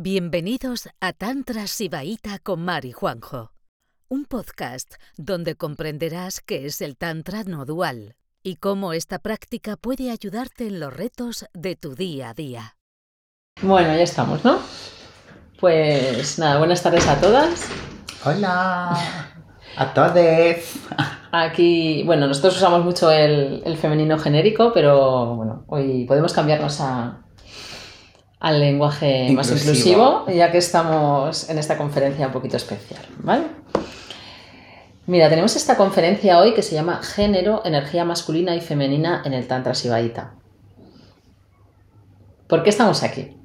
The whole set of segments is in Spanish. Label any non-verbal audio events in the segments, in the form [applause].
Bienvenidos a Tantra Sibaíta con Mari Juanjo, un podcast donde comprenderás qué es el Tantra no dual y cómo esta práctica puede ayudarte en los retos de tu día a día. Bueno, ya estamos, ¿no? Pues nada, buenas tardes a todas. Hola a todos. Aquí, bueno, nosotros usamos mucho el, el femenino genérico, pero bueno, hoy podemos cambiarnos a, al lenguaje más inclusivo, ya que estamos en esta conferencia un poquito especial, ¿vale? Mira, tenemos esta conferencia hoy que se llama Género, Energía Masculina y Femenina en el Tantra Sibaíta. ¿Por qué estamos aquí?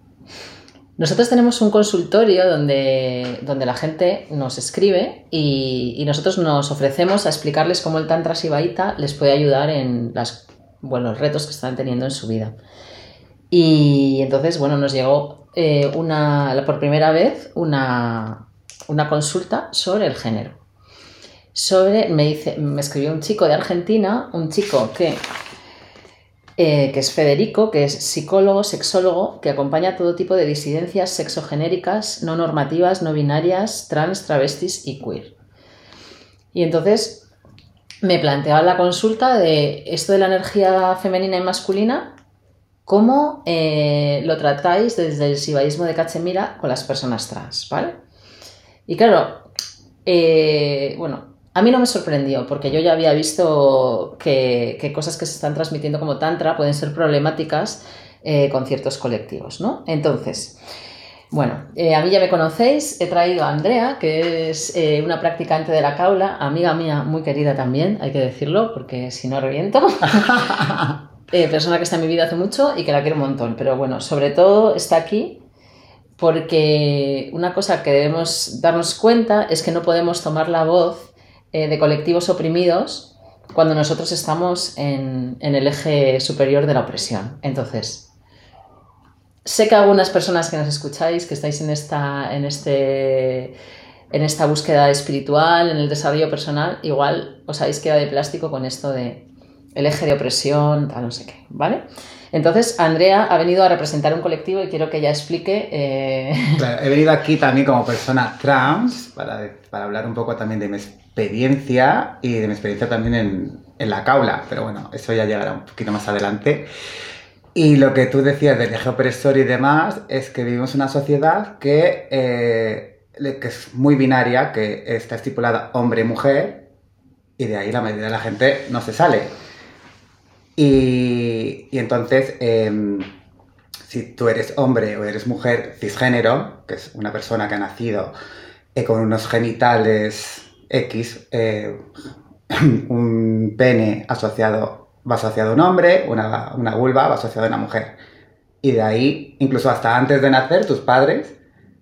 Nosotros tenemos un consultorio donde, donde la gente nos escribe y, y, nosotros nos ofrecemos a explicarles cómo el Tantra Sibaíta les puede ayudar en las, bueno, los retos que están teniendo en su vida. Y entonces, bueno, nos llegó eh, una, por primera vez una, una, consulta sobre el género. Sobre, me, dice, me escribió un chico de Argentina, un chico que, eh, que es Federico, que es psicólogo, sexólogo, que acompaña todo tipo de disidencias sexogenéricas, no normativas, no binarias, trans, travestis y queer. Y entonces me planteaba la consulta de esto de la energía femenina y masculina, cómo eh, lo tratáis desde el sibaísmo de Cachemira con las personas trans, ¿vale? Y claro, eh, bueno, a mí no me sorprendió porque yo ya había visto que, cosas que se están transmitiendo como tantra pueden ser problemáticas eh, con ciertos colectivos, ¿no? Entonces, bueno, a mí ya me conocéis, he traído a Andrea, que es una practicante de la caula, amiga mía muy querida también, hay que decirlo, porque si no reviento. [laughs] Eh, persona que está en mi vida hace mucho y que la quiero un montón. Pero bueno, sobre todo está aquí porque una cosa que debemos darnos cuenta es que no podemos tomar la voz eh, de colectivos oprimidos cuando nosotros estamos en, en, el eje superior de la opresión. Entonces, sé que algunas personas que nos escucháis, que estáis en esta, en este, en esta búsqueda espiritual, en el desarrollo personal, igual os habéis quedado de plástico con esto de el eje de opresión, tal, no sé qué, ¿vale? Entonces, Andrea ha venido a representar un colectivo y quiero que ella explique... Eh... He venido aquí también como persona trans para, hablar un poco también de mi experiencia y de mi experiencia también en, en, la caula, pero bueno, eso ya llegará un poquito más adelante. Y lo que tú decías del eje opresor y demás es que vivimos una sociedad que, eh, que es muy binaria, que está estipulada hombre-mujer, y de ahí la mayoría de la gente no se sale. Y, y entonces, eh, si tú eres hombre o eres mujer cisgénero, que es una persona que ha nacido eh, con unos genitales X, eh, [clears throat] un pene asociado, va asociado a un hombre, una, una vulva va asociado a una mujer. Y de ahí, incluso hasta antes de nacer, tus padres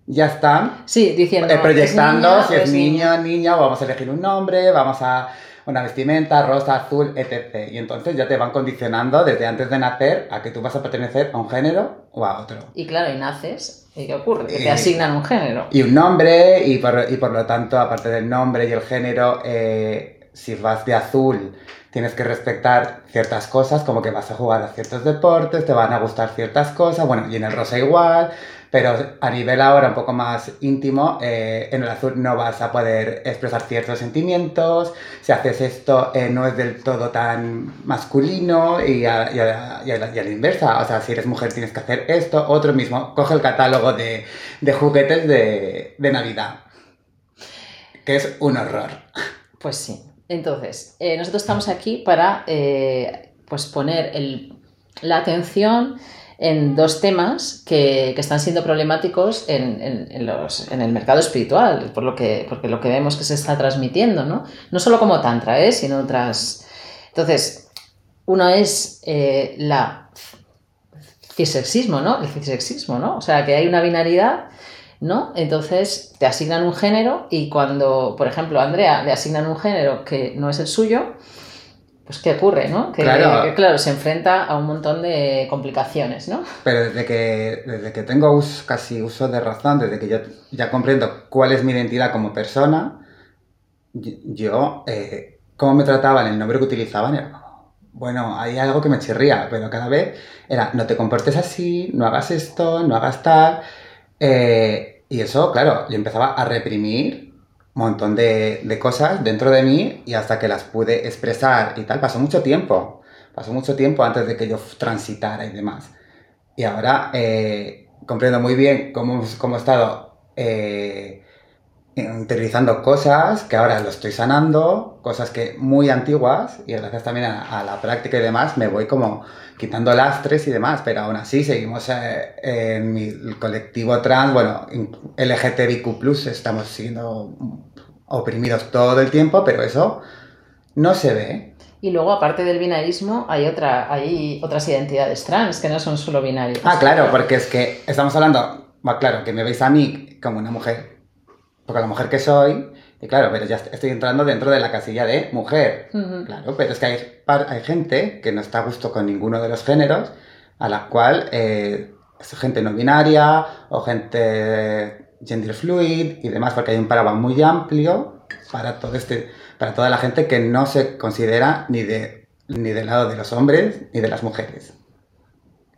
ya están sí, diciendo, proyectando ¿es si es niño, niña, vamos a elegir un nombre, vamos a una vestimenta rosa, azul, etc. Y entonces ya te van condicionando desde antes de nacer a que tú vas a pertenecer a un género o a otro. Y claro, y naces, ¿y qué ocurre? Que te asignan un género. Y un nombre, y por, y por lo tanto, aparte del nombre y el género, eh, si vas de azul, tienes que respetar ciertas cosas, como que vas a jugar a ciertos deportes, te van a gustar ciertas cosas, bueno, y en el rosa igual, pero a nivel ahora un poco más íntimo, eh, en el azul no vas a poder expresar ciertos sentimientos, si haces esto eh, no es del todo tan masculino y a, y, a, la inversa, o sea, si eres mujer tienes que hacer esto, otro mismo, coge el catálogo de, de juguetes de, de Navidad, que es un horror. Pues sí. Entonces, eh, nosotros estamos aquí para pues poner el, la atención en dos temas que, que están siendo problemáticos en, en, los, en, el mercado espiritual, por lo que, porque lo que vemos que se está transmitiendo, ¿no? No solo como tantra, ¿eh? sino otras... Entonces, uno es eh, cisexismo, ¿no? El cisexismo, ¿no? O sea, que hay una binaridad ¿no? Entonces te asignan un género y cuando, por ejemplo, a Andrea le asignan un género que no es el suyo, pues ¿qué ocurre, no? Que claro. que claro, se enfrenta a un montón de complicaciones, ¿no? [laughs] Pero desde que, desde que tengo uso, casi uso de razón, desde que yo ya comprendo cuál es mi identidad como persona, yo, eh, cómo me trataban, el nombre que utilizaban, era, bueno, hay algo que me chirría, pero cada vez era, no te comportes así, no hagas esto, no hagas tal Eh, y eso, claro, yo empezaba a reprimir montón de, de cosas dentro de mí y hasta que las pude expresar y tal, pasó mucho tiempo. Pasó mucho tiempo antes de que yo transitara y demás. Y ahora eh, comprendo muy bien cómo, cómo he estado eh, interiorizando cosas que ahora lo estoy sanando, cosas que muy antiguas y gracias también a, a la práctica y demás me voy como quitando lastres y demás, pero aún así seguimos eh, en mi el colectivo trans, bueno, en LGTBIQ+, estamos siendo oprimidos todo el tiempo, pero eso no se ve. Y luego, aparte del binarismo, hay, otra, hay otras identidades trans que no son solo binarios. Ah, claro, porque es que estamos hablando, bueno, claro, que me veis a mí como una mujer, porque la mujer que soy, y claro, pero ya estoy entrando dentro de la casilla de mujer. Claro, pero es que hay, hay gente que no está a gusto con ninguno de los géneros, a la cual eh, es gente no binaria o gente gender fluid y demás, porque hay un paraguas muy amplio para todo este, para toda la gente que no se considera ni de ni del lado de los hombres ni de las mujeres.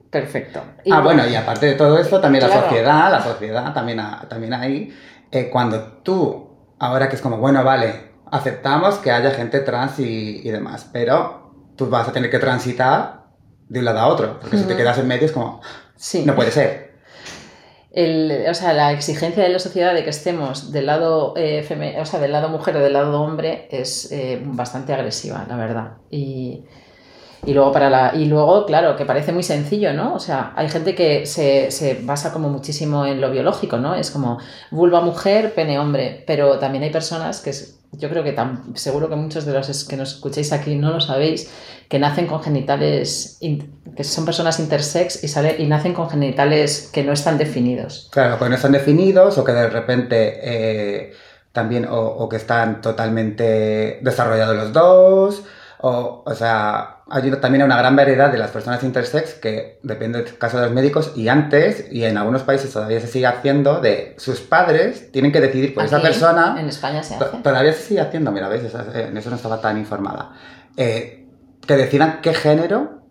Perfecto. ah, bueno, y aparte de todo esto, también la sociedad, la sociedad también, ha- también hay, eh, cuando tú, ahora que es como, bueno, vale, aceptamos que haya gente trans y, y demás, pero tú vas a tener que transitar de un lado a otro, porque si te quedas en medio es como, Sí. no puede ser. El- o sea, la exigencia de la sociedad de que estemos del lado, eh, feme- o sea, del lado mujer o del lado hombre es eh, bastante agresiva, la verdad. Y, y luego para la, y luego, claro, que parece muy sencillo, ¿no? O sea, hay gente que se, se basa como muchísimo en lo biológico, ¿no? Es como vulva mujer, pene hombre, pero también hay personas que yo creo que tam- seguro que muchos de los que nos escuchéis aquí no lo sabéis, que nacen con genitales, que son personas intersex y, sale, y nacen con genitales que no están definidos. Claro, que no están definidos o que de repente eh, también, o, o que están totalmente desarrollados los dos, o, o sea, hay también una gran variedad de las personas intersex que depende del caso de los médicos y antes, y en algunos países todavía se sigue haciendo, de sus padres tienen que decidir por esa persona. En España se hace. Todavía se sigue haciendo, mira, ¿ves? Esa- eh, En eso no estaba tan informada. Eh, que decidan qué género.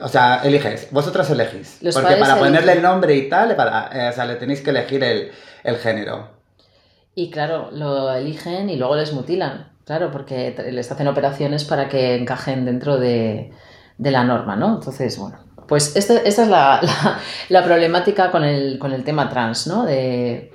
o sea, eliges, vosotros elegís. Los porque para ponerle el nombre y tal, para, eh, o sea, le tenéis que elegir el, el género. Y claro, lo eligen y luego les mutilan. Claro, porque les hacen operaciones para que encajen dentro de, la norma, ¿no? Entonces, bueno, pues este- esta es [laughs] la problemática con el, con el tema trans, ¿no? De,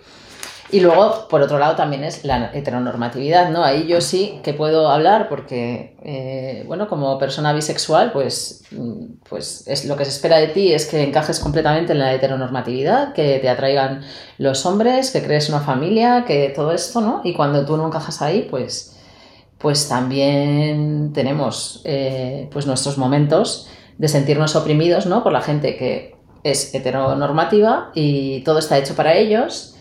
y luego, por otro lado, también es la heteronormatividad, ¿no? Ahí yo sí que puedo hablar porque, eh, bueno, como persona bisexual, pues, mm, pues es, lo que se espera de ti es que encajes completamente en la heteronormatividad, que te atraigan los hombres, que crees una familia, que todo esto, ¿no? Y cuando tú no encajas ahí, pues, pues también tenemos eh, pues nuestros momentos de sentirnos oprimidos, ¿no? Por la gente que es heteronormativa y todo está hecho para ellos.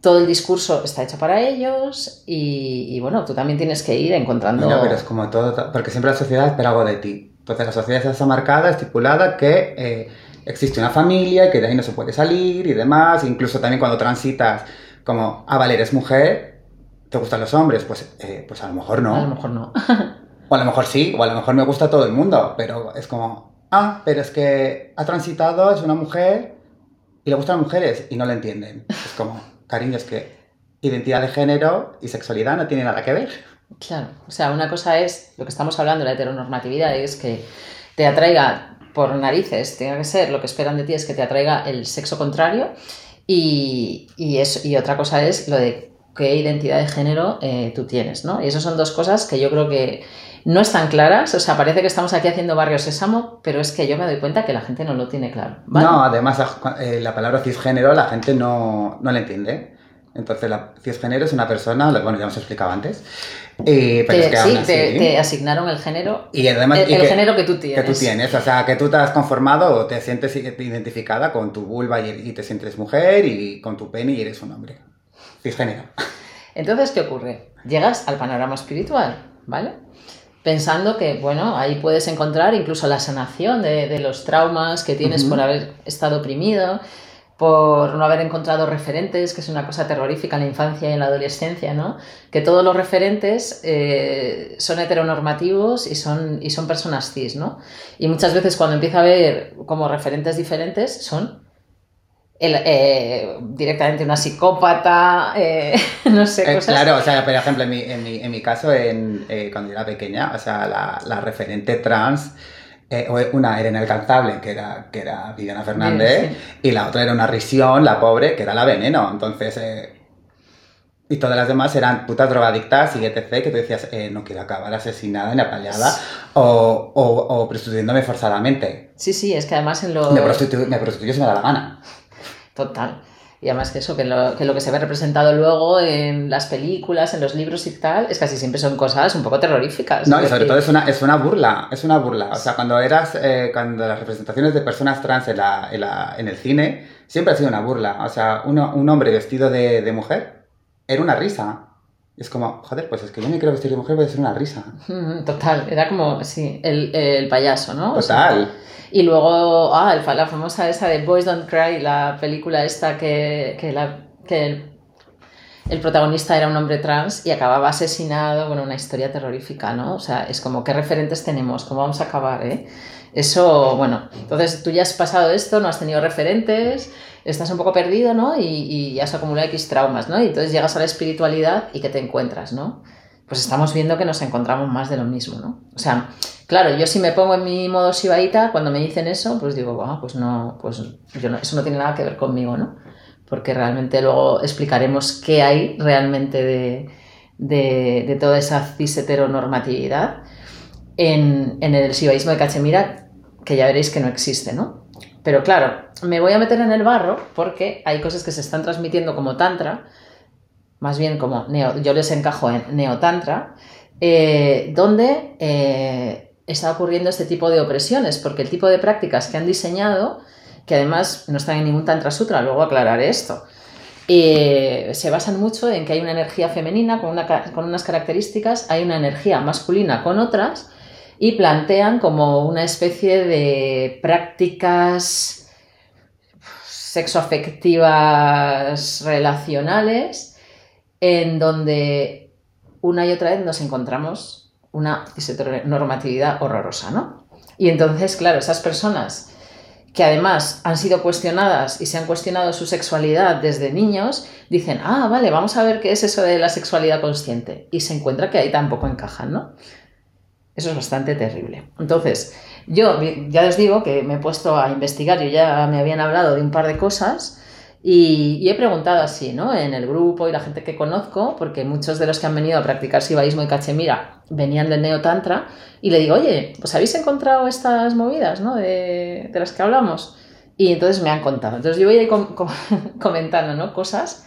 Todo el discurso está hecho para ellos y, bueno, tú también tienes que ir encontrando... Mira, pero como todo, to- porque siempre la sociedad espera algo de ti. Entonces la sociedad está marcada, estipulada, que eh, existe una familia que de ahí no se puede salir y demás. Incluso también cuando transitas como, ah, vale, eres mujer, ¿te gustan los hombres? Pues, eh, pues a lo mejor no. A lo mejor no. [laughs] O a lo mejor sí, o a lo mejor me gusta todo el mundo, pero es como, ah, pero es que ha transitado, es una mujer y le gustan las mujeres y no lo entienden. Es como, cariño, es que identidad de género y sexualidad no tiene nada que ver. Claro, o sea, una cosa es lo que estamos hablando, la heteronormatividad, es que te atraiga por narices, tiene que ser, lo que esperan de ti es que te atraiga el sexo contrario y, y, eso, y otra cosa es lo de qué identidad de género eh, tú tienes, ¿no? Y esas son dos cosas que yo creo que no están claras, o sea, parece que estamos aquí haciendo barrio sésamo, pero es que yo me doy cuenta que la gente no lo tiene claro. ¿vale? No, además eh, la palabra cisgénero la gente no, no la entiende. Entonces, la cisgénero es una persona, bueno, ya hemos explicado antes, eh, pero te, es que sí, aún así, te, te, asignaron el género, y además, el, y el que, género que tú tienes. Que tú tienes, o sea, que tú te has conformado o te sientes identificada con tu vulva y, y te sientes mujer y con tu pene y eres un hombre. Cisgénero. Entonces, ¿qué ocurre? Llegas al panorama espiritual, ¿vale? Pensando que, bueno, ahí puedes encontrar incluso la sanación de, de los traumas que tienes uh -huh. por haber estado oprimido, por no haber encontrado referentes, que es una cosa terrorífica en la infancia y en la adolescencia, ¿no? Que todos los referentes eh, son heteronormativos y son, y son personas cis, ¿no? Y muchas veces cuando empieza a ver como referentes diferentes son el, eh, directamente una psicópata, eh, [laughs] no sé, Eh, cosas. claro, o sea, por ejemplo, en mi, en mi, en mi caso, en, eh, cuando yo era pequeña, o sea, la, la referente trans, eh, una era inalcanzable, que era, que era Viviana Fernández, y la otra era una risión, la pobre, que era la veneno. Entonces, eh, y todas las demás eran putas drogadictas y etc. Que tú decías, eh, no quiero acabar asesinada ni apaleada o, o, o prostituyéndome forzadamente. Sí, sí, es que además en lo... Me, prostitu- me prostituyo si me da la gana. Total. Y además que eso, que lo, que lo que se ve representado luego en las películas, en los libros y tal, es casi siempre son cosas un poco terroríficas. No, Es y sobre decir, todo es una, es una burla, es una burla. O sea, cuando eras, eh, cuando las representaciones de personas trans en, la, en, la- en el cine, siempre ha sido una burla. O sea, uno- un hombre vestido de, de mujer era una risa. Es como, joder, pues es que yo me quiero vestir de mujer, voy a ser una risa. [laughs] Total, era como, sí, el, el payaso, ¿no? O sea, Total. y luego, ah, el la famosa esa de Boys Don't Cry, la película esta que, que, la, que el, el protagonista era un hombre trans y acababa asesinado, bueno, una historia terrorífica, ¿no? O sea, es como, ¿qué referentes tenemos? ¿Cómo vamos a acabar, eh? Eso, bueno, entonces tú ya has pasado esto, no has tenido referentes, estás un poco perdido, ¿no? Y, y has acumulado X traumas, ¿no? Y entonces llegas a la espiritualidad y ¿qué te encuentras, ¿no? Pues estamos viendo que nos encontramos más de lo mismo, ¿no? O sea, claro, yo si me pongo en mi modo sibaíta, cuando me dicen eso, pues digo, ah, pues no, pues yo no, eso no tiene nada que ver conmigo, ¿no? Porque realmente luego explicaremos qué hay realmente de, de, de toda esa cis heteronormatividad en, el sibaísmo de Cachemira, que ya veréis que no existe, ¿no? Pero claro, me voy a meter en el barro porque hay cosas que se están transmitiendo como tantra, más bien como neo, yo les encajo en neotantra, eh, donde eh, está ocurriendo este tipo de opresiones, porque el tipo de prácticas que han diseñado, que además no están en ningún tantra sutra, luego aclararé esto, eh, se basan mucho en que hay una energía femenina con unas características, hay una energía masculina con otras, y plantean como una especie de prácticas sexoafectivas relacionales en donde una y otra vez nos encontramos una normatividad horrorosa, ¿no? Y entonces, claro, esas personas que además han sido cuestionadas y se han cuestionado su sexualidad desde niños, dicen, ah, vale, vamos a ver qué es eso de la sexualidad consciente. Y se encuentra que ahí tampoco encajan, ¿no? Eso es bastante terrible. Entonces, yo ya os digo que me he puesto a investigar, yo ya me habían hablado de un par de cosas y, he preguntado así, ¿no? En el grupo y la gente que conozco, porque muchos de los que han venido a practicar sibaísmo y cachemira venían del neotantra, y le digo, oye, pues habéis encontrado estas movidas, ¿no? De, de las que hablamos. Y entonces me han contado. Entonces yo voy a ir com- com- [laughs] comentando, ¿no? Cosas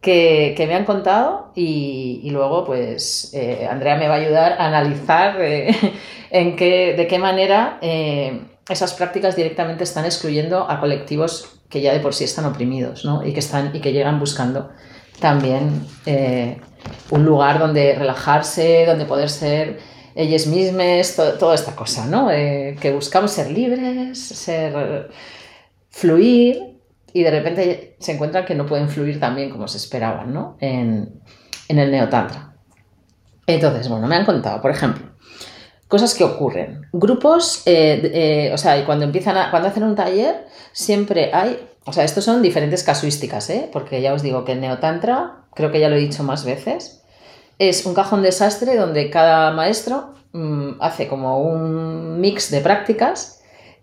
que, me han contado y, luego pues eh, Andrea me va a ayudar a analizar eh, [laughs] en qué, de qué manera eh, esas prácticas directamente están excluyendo a colectivos que ya de por sí están oprimidos ¿no? y, que están, y que llegan buscando también un lugar donde relajarse, donde poder ser ellas mismas, to- toda esta cosa, ¿no? Que buscamos ser libres, ser fluir y de repente se encuentran que no pueden fluir tan bien como se esperaban, ¿no? En, en el neotantra. Entonces, bueno, me han contado, por ejemplo, cosas que ocurren. Grupos, eh, eh, o sea, cuando empiezan a, cuando hacen un taller, siempre hay, o sea, estos son diferentes casuísticas, ¿eh? Porque ya os digo que el neotantra, creo que ya lo he dicho más veces, es un cajón desastre donde cada maestro mm, hace como un mix de prácticas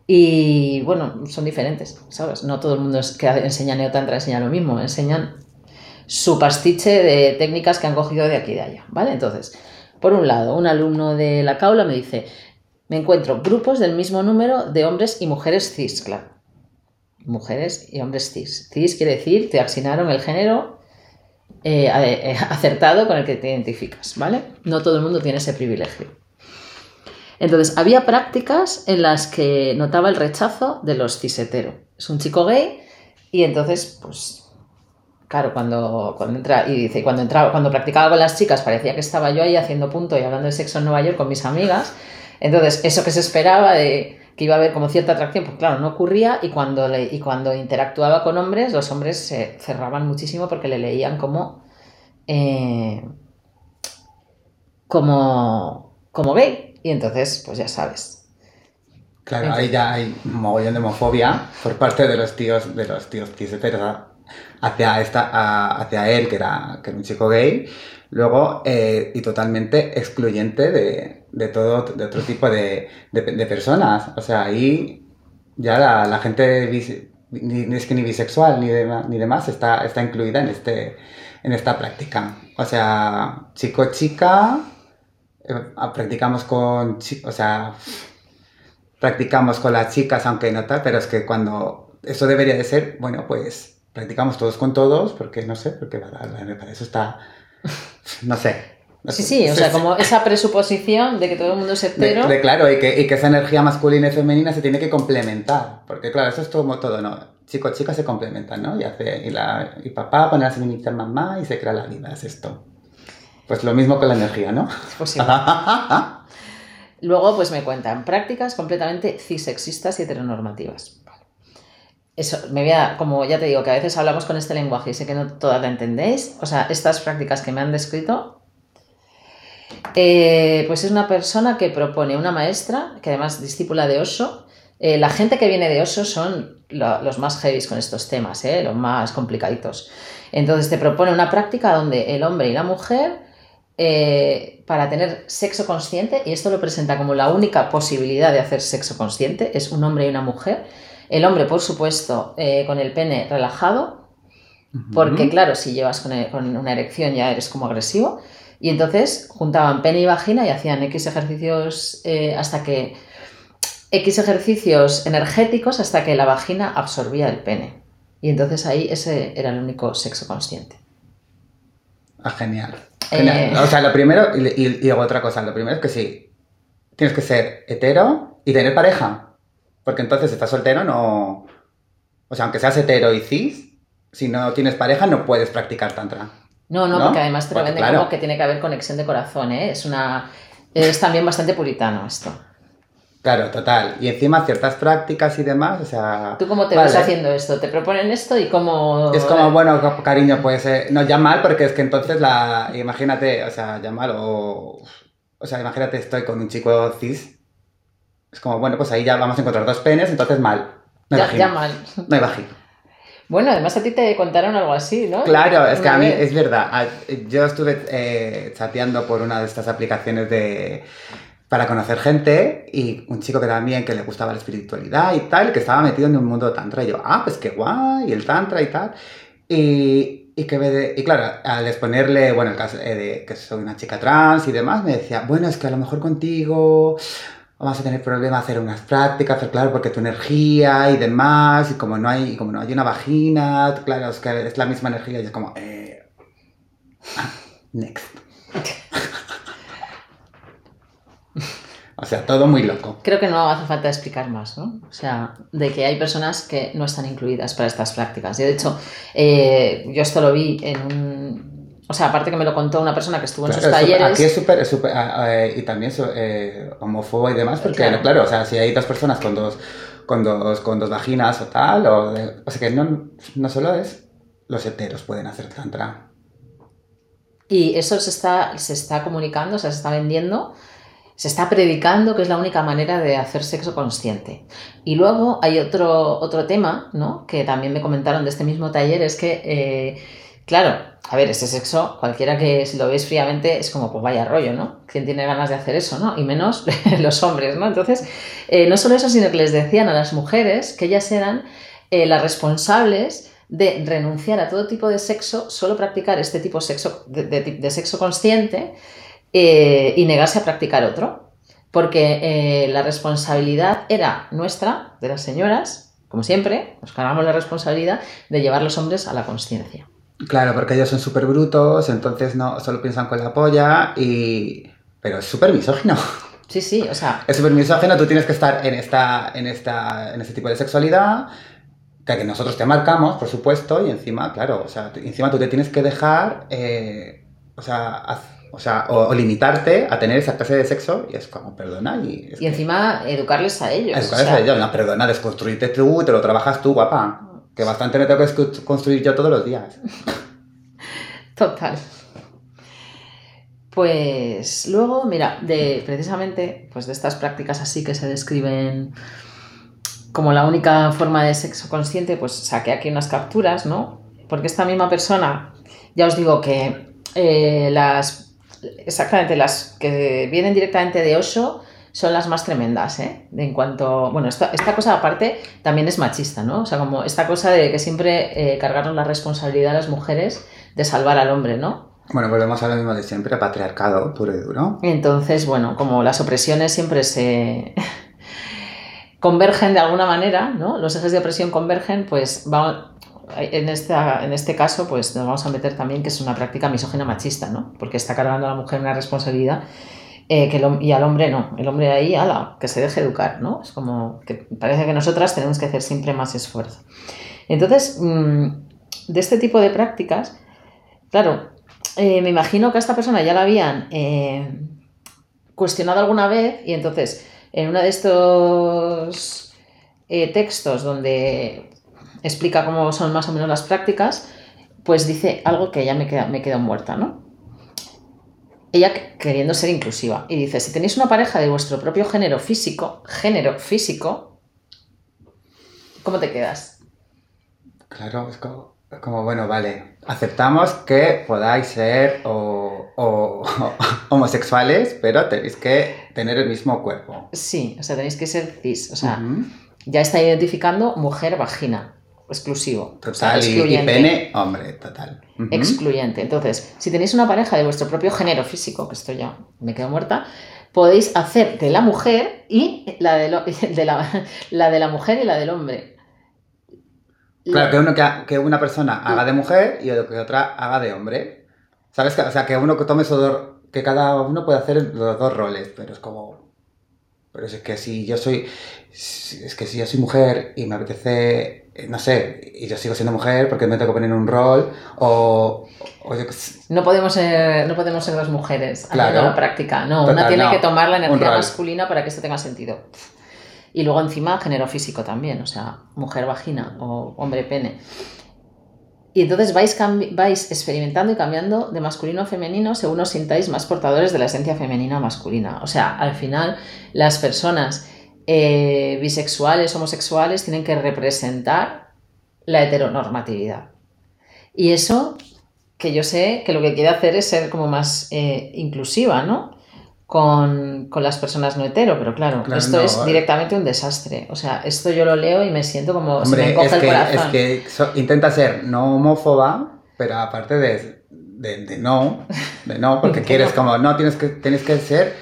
y bueno, son diferentes, ¿sabes? No todo el mundo es- que enseña neotantra enseña lo mismo, enseñan su pastiche de técnicas que han cogido de aquí y de allá, ¿vale? Entonces, por un lado, un alumno de la caula me dice, me encuentro grupos del mismo número de hombres y mujeres cis, claro. Mujeres y hombres cis. Cis quiere decir, te asignaron el género eh, eh, acertado con el que te identificas, ¿vale? No todo el mundo tiene ese privilegio. Entonces, había prácticas en las que notaba el rechazo de los cisetero. Es un chico gay y entonces, pues, claro, cuando, cuando entra, y dice, cuando entraba, cuando practicaba con las chicas parecía que estaba yo ahí haciendo punto y hablando de sexo en Nueva York con mis amigas. Entonces, eso que se esperaba de que iba a haber como cierta atracción, pues claro, no ocurría y cuando, le, y cuando interactuaba con hombres, los hombres se cerraban muchísimo porque le leían como, eh, como, como gay. Y entonces, pues ya sabes. Claro, ahí ya hay un mogollón de homofobia por parte de los tíos, de los tíos cis-heteros hacia, esta, hacia él, que era, que era un chico gay, luego, eh, y totalmente excluyente de, de todo, de otro tipo de, de, de personas. O sea, ahí ya la, la gente, bis- ni, ni es que ni bisexual ni, ni demás, está, está incluida en, este, en esta práctica. O sea, chico-chica, practicamos con, o sea, practicamos con las chicas, aunque no tal, pero es que cuando eso debería de ser, bueno, pues practicamos todos con todos, porque no sé, porque para, eso está, no sé. Sí, sí, o sea, como esa presuposición de que todo el mundo es hetero. de claro, y que, y que esa energía masculina y femenina se tiene que complementar, porque claro, eso es como todo, ¿no? Chico, chica se complementan, ¿no? Y, hace, y, la, y papá pone a mamá y se crea la vida, es esto. Pues lo mismo con la energía, ¿no? Es posible. [laughs] Luego, pues me cuentan prácticas completamente cisexistas y heteronormativas. Eso, me voy a, como ya te digo, que a veces hablamos con este lenguaje y sé que no todas la entendéis. O sea, estas prácticas que me han descrito, eh, pues es una persona que propone una maestra, que además discípula de Osho. Eh, la gente que viene de Osho son lo- los más heavies con estos temas, eh, los más complicaditos. Entonces te propone una práctica donde el hombre y la mujer eh, para tener sexo consciente, y esto lo presenta como la única posibilidad de hacer sexo consciente, es un hombre y una mujer. El hombre, por supuesto, eh, con el pene relajado, porque claro, si llevas con, el- con una erección ya eres como agresivo. Y entonces juntaban pene y vagina y hacían X ejercicios eh, hasta que... X ejercicios energéticos hasta que la vagina absorbía el pene. Y entonces ahí ese era el único sexo consciente. Ah, genial. Eh. O sea, lo primero, y, y- otra cosa, lo primero es que sí, tienes que ser hetero y tener pareja. Porque entonces si estás soltero no... O sea, aunque seas hetero y cis, si no tienes pareja no puedes practicar tantra. No, no, ¿No? porque además te lo Porque, venden claro. como que tiene que haber conexión de corazón, ¿eh? Es una... Es también bastante puritano esto. Claro, total. Y encima ciertas prácticas y demás, o sea... ¿Tú cómo te vale. ves haciendo esto? ¿Te proponen esto y cómo...? Es como, bueno, ca- cariño, pues eh, no ya mal, porque es que entonces la. Imagínate, o sea, ya mal, o. O sea, imagínate, estoy con un chico cis. Es como, bueno, pues ahí ya vamos a encontrar dos penes, entonces mal. No hay Ya, ya mal. No hay vagina. Bueno, además a ti te contaron algo así, ¿no? Claro, es que a mí es verdad. Yo estuve eh, chateando por una de estas aplicaciones de para conocer gente y un chico que también que le gustaba la espiritualidad y tal, que estaba metido en un mundo tantra. Y yo, ah, pues qué guay, y el tantra y tal. Y, y que me y claro, al exponerle, bueno, el caso eh, de que soy una chica trans y demás, me decía, bueno, es que a lo mejor contigo vamos a tener problemas hacer unas prácticas, pero claro, porque tu energía y demás, y como no hay, como no hay una vagina, claro, es que es la misma energía, y es como, eh, [laughs] next. O sea, todo muy loco. Creo que no hace falta explicar más, ¿no? O sea, de que hay personas que no están incluidas para estas prácticas. Y de hecho, eh, yo esto lo vi en un... O sea, aparte que me lo contó una persona que estuvo en Claro, sus es talleres. Aquí es súper, es súper, ah, eh, y también eh, homófobo y demás, porque Claro. claro. o sea, si hay dos personas con dos, con dos, con dos vaginas o tal, o, de- o sea que no, no solo es los heteros pueden hacer tantra. Y eso se está, se está comunicando, o sea, se está vendiendo, se está predicando que es la única manera de hacer sexo consciente. Y luego hay otro, otro tema, ¿no? Que también me comentaron de este mismo taller, es que, eh, claro, a ver, ese sexo, cualquiera que lo ves fríamente es como, pues vaya rollo, ¿no? ¿Quién tiene ganas de hacer eso, no? Y menos [laughs] los hombres, ¿no? Entonces, eh, no solo eso, sino que les decían a las mujeres que ellas eran eh, las responsables de renunciar a todo tipo de sexo, solo practicar este tipo sexo, de, de- de sexo consciente eh, y negarse a practicar otro. Porque eh, la responsabilidad era nuestra, de las señoras, como siempre, nos cargamos la responsabilidad de llevar los hombres a la conciencia. Claro, porque ellos son súper brutos, entonces no solo piensan con la polla y... Pero es súper misógino. Sí, sí, o sea, Es súper misógino, tú tienes que estar en, esta, en, esta, en este tipo de sexualidad, que nosotros te marcamos, por supuesto, y encima, claro, o sea, encima tú te tienes que dejar, eh, o sea, o, sea o, o limitarte a tener esa clase de sexo, y es como, perdona, y... Y encima educarles a ellos. es o sea, yo, no, perdona, desconstruirte tú, te lo trabajas tú, guapa. Que bastante me tengo que construir yo todos los días. [laughs] Total. Pues luego, mira, de precisamente pues de estas prácticas así que se describen como la única forma de sexo consciente, pues saqué aquí unas capturas, ¿no? Porque esta misma persona, ya os digo que eh, las, exactamente las que vienen directamente de Osho son las más tremendas, ¿eh? En cuanto, bueno, esta, esta cosa aparte también es machista, ¿no? O sea, como esta cosa de que siempre eh, cargaron la responsabilidad a las mujeres de salvar al hombre, ¿no? Bueno, volvemos a lo mismo de siempre, patriarcado puro y duro. Entonces, bueno, como las opresiones siempre se [laughs] convergen de alguna manera, ¿no? Los ejes de opresión convergen, pues vamos, en, esta, en este caso, pues nos vamos a meter también que es una práctica misógina machista, ¿no? Porque está cargando a la mujer una responsabilidad eh, que el, y al hombre no. El hombre ahí, ala, que se deje educar, ¿no? Es como que parece que nosotras tenemos que hacer siempre más esfuerzo. Entonces, mm, de este tipo de prácticas, claro, eh, me imagino que a esta persona ya la habían eh, cuestionado alguna vez y entonces en uno de estos textos donde explica cómo son más o menos las prácticas, pues dice algo que ya me queda, me muerta, ¿no? Ella queriendo ser inclusiva y dice, si tenéis una pareja de vuestro propio género físico, género físico, ¿cómo te quedas? Claro, es como como, bueno, vale, aceptamos que podáis ser o, [laughs] homosexuales, pero tenéis que tener el mismo cuerpo. Sí, o sea, tenéis que ser cis, o sea, ya está identificando mujer-vagina, exclusivo. Total, y, pene, hombre, total. Excluyente. Entonces, si tenéis una pareja de vuestro propio género físico, que esto ya me quedo muerta, podéis hacer de la mujer y la de, [laughs] de la de la mujer y la del hombre. Claro, que, uno, que, una persona haga de mujer y que otra haga de hombre. ¿Sabes? O sea, que uno que tome dos... Que cada uno puede hacer los dos roles, pero es como... Pero es que si yo soy... Es que si yo soy mujer y me apetece... Eh, no sé, y yo sigo siendo mujer porque me tengo que poner un rol o... no, podemos ser, no podemos ser dos mujeres claro. la práctica. No, una tiene que tomar la energía masculina para que esto tenga sentido. Y luego encima género físico también, o sea, mujer vagina o hombre pene. Y entonces vais, vais experimentando y cambiando de masculino a femenino según os sintáis más portadores de la esencia femenina o masculina. O sea, al final las personas eh, bisexuales, homosexuales, tienen que representar la heteronormatividad. Y eso que yo sé que lo que quiere hacer es ser como más eh, inclusiva, ¿no? con, las personas no hetero, pero claro, esto es directamente un desastre. O sea, esto yo lo leo y me siento como Hombre, se me encoge es que, el corazón. Es que intenta ser no homófoba, pero aparte de, de, no, de no, porque [laughs] quieres como, no, tienes que, tienes que ser,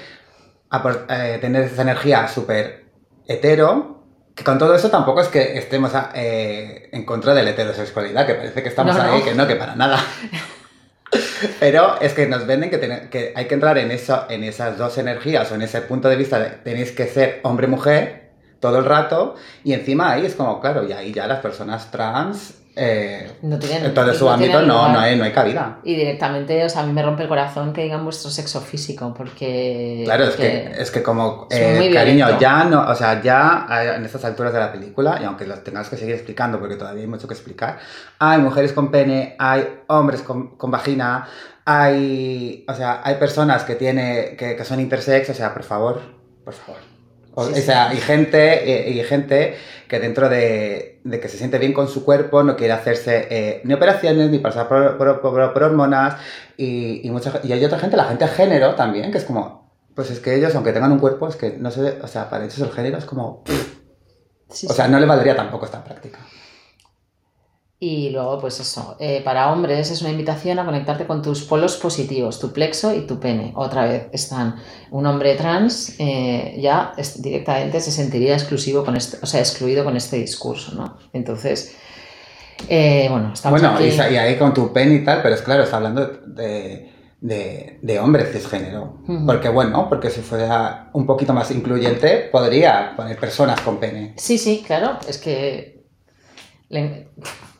eh, tener esa energía súper hetero, que con todo eso tampoco es que estemos eh, en contra de la heterosexualidad, que parece que estamos ahí, que no, que para nada. [laughs] Pero es que nos venden que, que hay que entrar en, eso, en esas dos energías o en ese punto de vista de tenéis que ser hombre-mujer todo el rato y encima ahí es como, claro, y ahí ya las personas trans eh, no tienen, en ámbito no, no, hay, no hay cabida. Y directamente, o sea, a mí me rompe el corazón que digan vuestro sexo físico, porque... Claro, es que, es que como, eh, cariño, ya no, o sea, ya en estas alturas de la película, y aunque lo tengas que seguir explicando, porque todavía hay mucho que explicar, hay mujeres con pene, hay hombres con, con vagina, hay, o sea, hay personas que, tiene, que, que son intersex, o sea, por favor, por favor. O, sea, hay gente, y, gente que dentro de, de, que se siente bien con su cuerpo no quiere hacerse eh, ni operaciones ni pasar por, por, por, hormonas y, y, mucha, y hay otra gente, la gente de género también, que es como, pues es que ellos, aunque tengan un cuerpo, es que no sé, o sea, para ellos el género es como... o sea, no le valdría tampoco esta práctica. Y luego, pues eso, eh, para hombres es una invitación a conectarte con tus polos positivos, tu plexo y tu pene. Otra vez están un hombre trans eh, ya directamente se sentiría exclusivo con este, o sea, excluido con este discurso, ¿no? Entonces, eh, bueno, estamos Bueno, y, ahí con tu pene y tal, pero es claro, está hablando de, de, de hombres cisgénero. Porque bueno, porque si fuera un poquito más incluyente, podría poner personas con pene. Sí, sí, claro, es que...